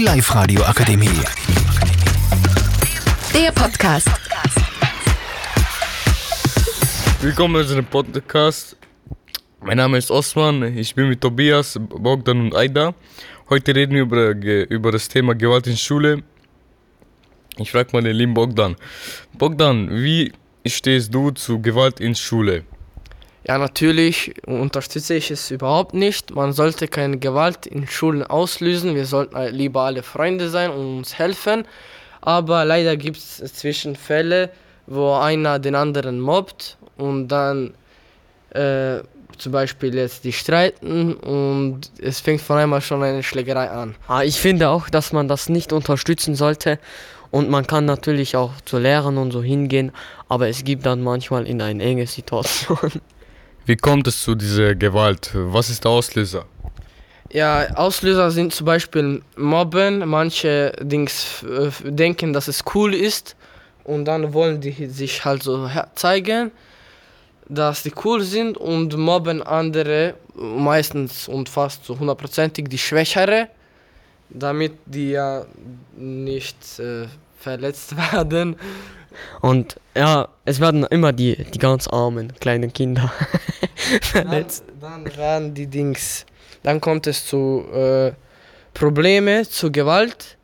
Die Live-Radio Akademie. Der Podcast. Willkommen zu unserem Podcast. Mein Name ist Osman, ich bin mit Tobias, Bogdan und Aida. Heute reden wir über, über das Thema Gewalt in Schule. Ich frage mal den lieben Bogdan. Bogdan, wie stehst du zu Gewalt in Schule? Ja, natürlich unterstütze ich es überhaupt nicht. Man sollte keine Gewalt in Schulen auslösen. Wir sollten lieber alle Freunde sein und uns helfen. Aber leider gibt es Zwischenfälle, wo einer den anderen mobbt und dann äh, zum Beispiel jetzt die streiten und es fängt von einmal schon eine Schlägerei an. Ah, ich finde auch, dass man das nicht unterstützen sollte. Und man kann natürlich auch zu Lehrern und so hingehen, aber es gibt dann manchmal in eine enge Situation. Wie kommt es zu dieser Gewalt? Was ist der Auslöser? Ja, Auslöser sind zum Beispiel Mobben. Manche Dings äh, denken, dass es cool ist und dann wollen die sich halt so zeigen, dass die cool sind und mobben andere, meistens und fast so hundertprozentig die Schwächere, damit die ja nicht äh, verletzt werden. Und ja, es werden immer die, die ganz armen kleinen Kinder verletzt. Dann, dann werden die Dings, dann kommt es zu äh, Probleme, zu Gewalt.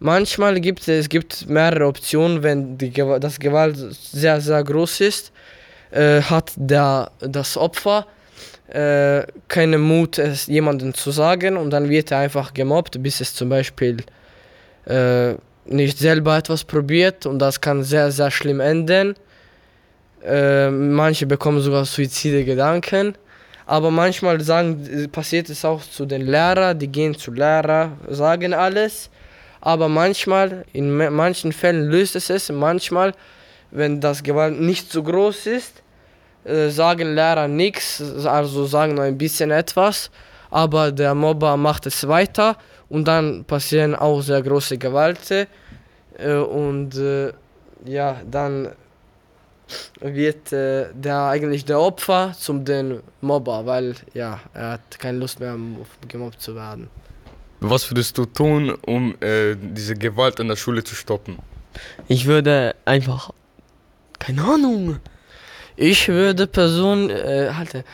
Manchmal gibt es, es gibt mehrere Optionen, wenn die Gewa- das Gewalt sehr, sehr groß ist, äh, hat der, das Opfer äh, keinen Mut, es jemandem zu sagen und dann wird er einfach gemobbt, bis es zum Beispiel äh, nicht selber etwas probiert und das kann sehr, sehr schlimm enden. Äh, manche bekommen sogar suizide Gedanken. Aber manchmal sagen, passiert es auch zu den Lehrern, die gehen zu Lehrer, sagen alles. Aber manchmal, in manchen Fällen löst es es. Manchmal, wenn das Gewalt nicht so groß ist, äh, sagen Lehrer nichts, also sagen nur ein bisschen etwas. Aber der Mobber macht es weiter und dann passieren auch sehr große Gewalten. Äh, und äh, ja, dann wird äh, der eigentlich der Opfer zum den Mobber, weil ja, er hat keine Lust mehr gemobbt zu werden. Was würdest du tun, um äh, diese Gewalt in der Schule zu stoppen? Ich würde einfach, keine Ahnung, Ich würde person äh, halte,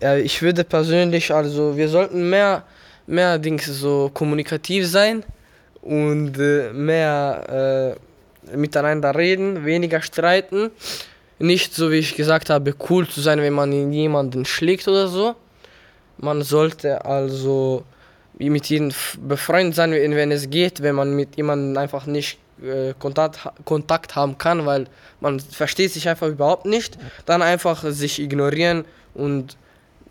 äh, ich würde persönlich also wir sollten mehr mehr Dings so kommunikativ sein und äh, mehr äh, miteinander reden, weniger streiten. Nicht so wie ich gesagt habe, cool zu sein, wenn man jemanden schlägt oder so. Man sollte also mit f- befreundet sein, wenn es geht, wenn man mit jemandem einfach nicht äh, Kontakt, Kontakt haben kann, weil man versteht sich einfach überhaupt nicht, dann einfach sich ignorieren und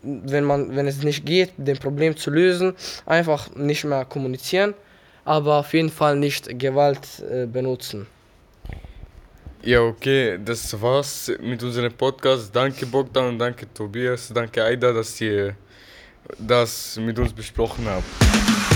wenn man, wenn es nicht geht, den Problem zu lösen, einfach nicht mehr kommunizieren, aber auf jeden Fall nicht Gewalt äh, benutzen. Ja, okay, das war's mit unserem Podcast. Danke Bogdan danke Tobias, danke Aida, dass ihr das mit uns besprochen habt.